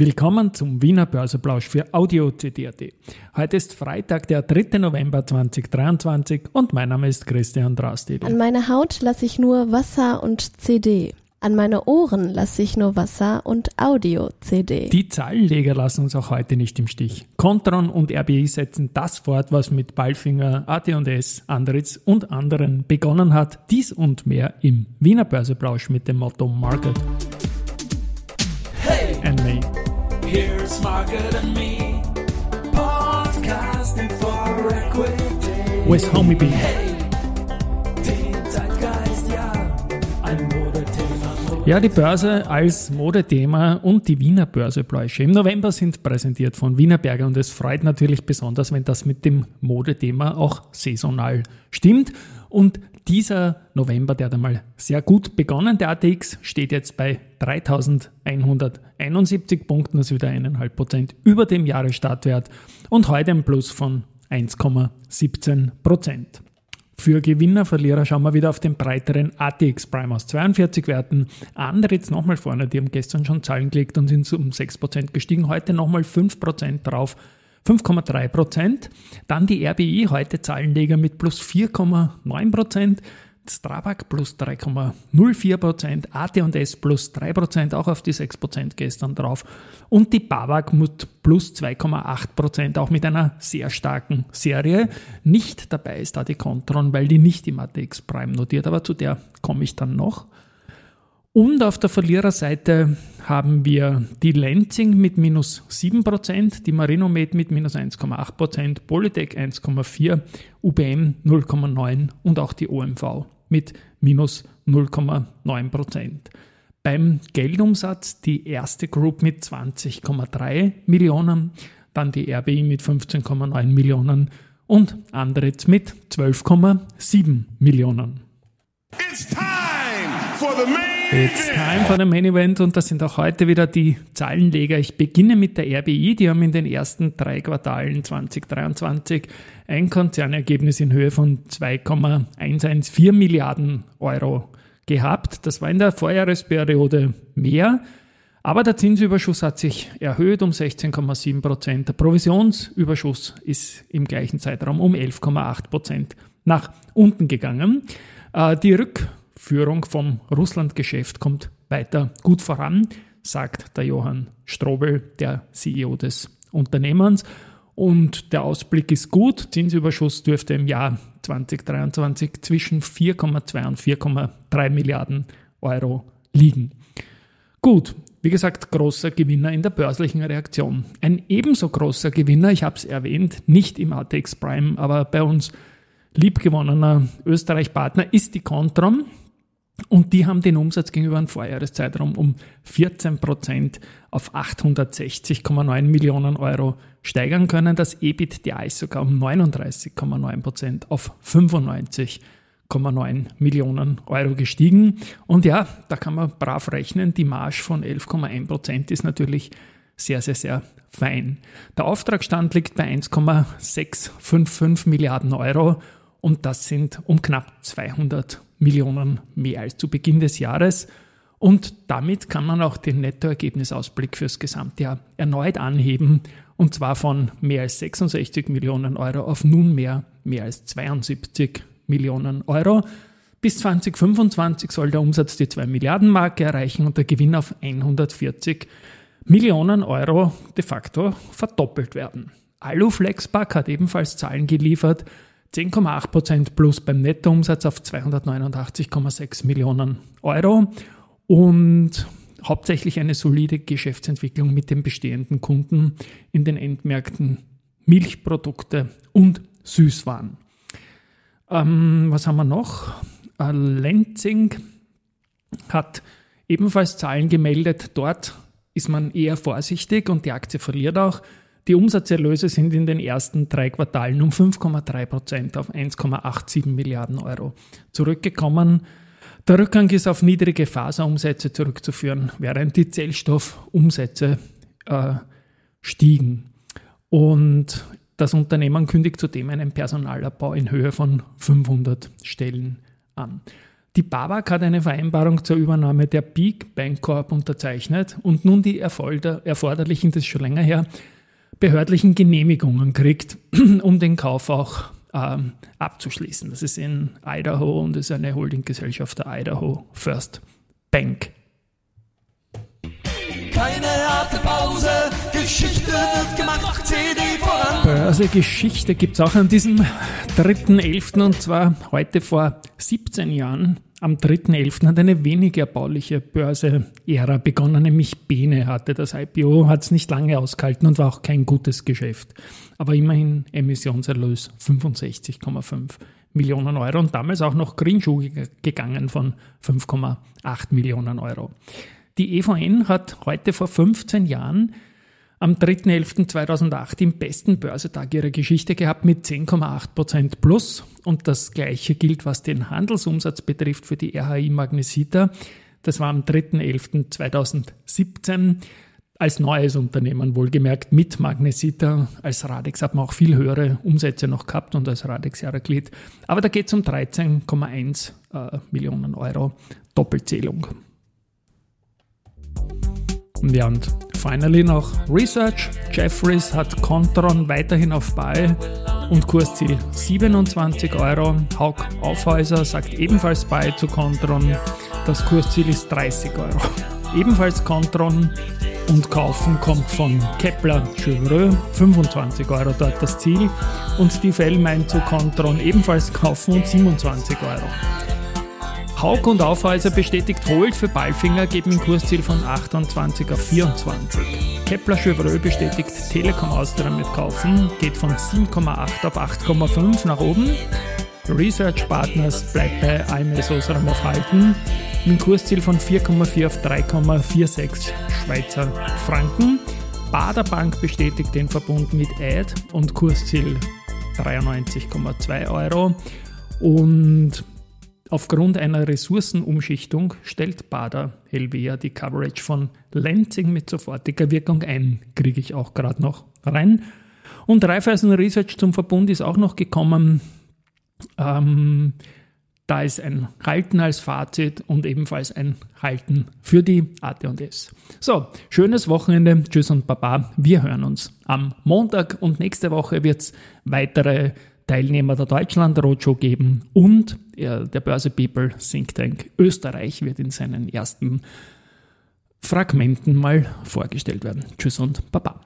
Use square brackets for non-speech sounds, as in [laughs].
Willkommen zum Wiener Börseplausch für Audio CD.at. Heute ist Freitag, der 3. November 2023 und mein Name ist Christian Drastil. An meine Haut lasse ich nur Wasser und CD. An meine Ohren lasse ich nur Wasser und Audio-CD. Die Zahlenleger lassen uns auch heute nicht im Stich. Contron und RBI setzen das fort, was mit Ballfinger, AT&S, Andritz und anderen begonnen hat. Dies und mehr im Wiener Börseplausch mit dem Motto Market. Here's Margaret and me, podcasting for equity. With Homie B. Hey, ja, die Börse als Modethema und die Wiener Börsepläusche im November sind präsentiert von Wiener Berger und es freut natürlich besonders, wenn das mit dem Modethema auch saisonal stimmt. Und dieser November, der hat einmal sehr gut begonnen. Der ATX steht jetzt bei 3171 Punkten, ist wieder 1,5 Prozent über dem Jahresstartwert und heute ein Plus von 1,17 Prozent. Für Gewinner, Verlierer schauen wir wieder auf den breiteren ATX Prime aus 42 Werten. Andere jetzt nochmal vorne, die haben gestern schon Zahlen gelegt und sind um 6% gestiegen, heute nochmal 5% drauf 5,3 Prozent. Dann die RBI, heute Zahlenleger mit plus 4,9 Prozent. Strabag plus 3,04 Prozent, AT&S plus 3 Prozent, auch auf die 6 Prozent gestern drauf. Und die BAWAG mit plus 2,8 Prozent, auch mit einer sehr starken Serie. Nicht dabei ist da die Contron, weil die nicht im ATX Prime notiert, aber zu der komme ich dann noch. Und auf der Verliererseite haben wir die Lenzing mit minus 7%, die Marinomed mit minus 1,8%, Polytech 1,4%, UBM 0,9% und auch die OMV mit minus 0,9%. Beim Geldumsatz die erste Group mit 20,3 Millionen, dann die RBI mit 15,9 Millionen und Andritz mit 12,7 Millionen. It's time for the main It's time for the main event und das sind auch heute wieder die Zahlenleger. Ich beginne mit der RBI. Die haben in den ersten drei Quartalen 2023 ein Konzernergebnis in Höhe von 2,114 Milliarden Euro gehabt. Das war in der Vorjahresperiode mehr. Aber der Zinsüberschuss hat sich erhöht um 16,7 Prozent. Der Provisionsüberschuss ist im gleichen Zeitraum um 11,8 Prozent nach unten gegangen. Äh, die Rück Führung vom Russland-Geschäft kommt weiter gut voran, sagt der Johann Strobel, der CEO des Unternehmens. Und der Ausblick ist gut. Zinsüberschuss dürfte im Jahr 2023 zwischen 4,2 und 4,3 Milliarden Euro liegen. Gut, wie gesagt, großer Gewinner in der börslichen Reaktion. Ein ebenso großer Gewinner, ich habe es erwähnt, nicht im ATX Prime, aber bei uns liebgewonnener Österreich-Partner ist die Controm. Und die haben den Umsatz gegenüber einem Vorjahreszeitraum um 14 Prozent auf 860,9 Millionen Euro steigern können. Das EBITDA ist sogar um 39,9 Prozent auf 95,9 Millionen Euro gestiegen. Und ja, da kann man brav rechnen. Die Marge von 11,1 Prozent ist natürlich sehr, sehr, sehr fein. Der Auftragsstand liegt bei 1,655 Milliarden Euro und das sind um knapp 200 Millionen mehr als zu Beginn des Jahres. Und damit kann man auch den Nettoergebnisausblick fürs Gesamtjahr erneut anheben, und zwar von mehr als 66 Millionen Euro auf nunmehr mehr als 72 Millionen Euro. Bis 2025 soll der Umsatz die 2 Milliarden Marke erreichen und der Gewinn auf 140 Millionen Euro de facto verdoppelt werden. Aluflexpack hat ebenfalls Zahlen geliefert, 10,8% plus beim Nettoumsatz auf 289,6 Millionen Euro und hauptsächlich eine solide Geschäftsentwicklung mit den bestehenden Kunden in den Endmärkten Milchprodukte und Süßwaren. Ähm, was haben wir noch? Äh, Lenzing hat ebenfalls Zahlen gemeldet. Dort ist man eher vorsichtig und die Aktie verliert auch. Die Umsatzerlöse sind in den ersten drei Quartalen um 5,3 Prozent auf 1,87 Milliarden Euro zurückgekommen. Der Rückgang ist auf niedrige Faserumsätze zurückzuführen, während die Zellstoffumsätze äh, stiegen. Und das Unternehmen kündigt zudem einen Personalabbau in Höhe von 500 Stellen an. Die BAWAG hat eine Vereinbarung zur Übernahme der Peak Bank Corp unterzeichnet und nun die erforderlichen, das ist schon länger her, behördlichen Genehmigungen kriegt, [clears throat] um den Kauf auch ähm, abzuschließen. Das ist in Idaho und ist eine Holdinggesellschaft der Idaho First Bank. Keine harte Pause, Geschichte wird gemacht, CD voran. Börsegeschichte gibt es auch an diesem 3.11. und zwar heute vor 17 Jahren. Am 3.11. hat eine wenig erbauliche Börse-Ära begonnen, nämlich Bene hatte das IPO, hat es nicht lange ausgehalten und war auch kein gutes Geschäft. Aber immerhin Emissionserlös 65,5 Millionen Euro und damals auch noch Greenschuh gegangen von 5,8 Millionen Euro. Die EVN hat heute vor 15 Jahren am 3.11.2008 im besten Börsetag ihrer Geschichte gehabt mit 10,8% plus. Und das gleiche gilt, was den Handelsumsatz betrifft für die RHI Magnesita. Das war am 3.11.2017 als neues Unternehmen wohlgemerkt mit Magnesita. Als Radex hat man auch viel höhere Umsätze noch gehabt und als Radex Jahreglied. Aber da geht es um 13,1 äh, Millionen Euro Doppelzählung. Ja, und finally noch Research. Jeffries hat Contron weiterhin auf Buy und Kursziel 27 Euro. Haug Aufhäuser sagt ebenfalls Buy zu Contron. Das Kursziel ist 30 Euro. [laughs] Ebenfalls Contron und kaufen kommt von Kepler Chevreux, 25 Euro dort das Ziel. Und Steve L meint zu Contron ebenfalls kaufen und 27 Euro. Haug und Aufhäuser bestätigt Holt für Ballfinger, geben ein Kursziel von 28 auf 24. Kepler Chevreux bestätigt Telekom Austria mit Kaufen, geht von 7,8 auf 8,5 nach oben. Research Partners bleibt bei AMS Osram auf Halten, mit einem Kursziel von 4,4 auf 3,46 Schweizer Franken. Bader Bank bestätigt den Verbund mit Ad und Kursziel 93,2 Euro. Und Aufgrund einer Ressourcenumschichtung stellt Bader Helvea die Coverage von Lenzing mit sofortiger Wirkung ein. Kriege ich auch gerade noch rein. Und Raiffeisen Research zum Verbund ist auch noch gekommen. Ähm, da ist ein Halten als Fazit und ebenfalls ein Halten für die AT&S. So, schönes Wochenende. Tschüss und Baba. Wir hören uns am Montag und nächste Woche wird es weitere Teilnehmer der Deutschland Roadshow geben und der Börse People Think Tank Österreich wird in seinen ersten Fragmenten mal vorgestellt werden. Tschüss und Baba.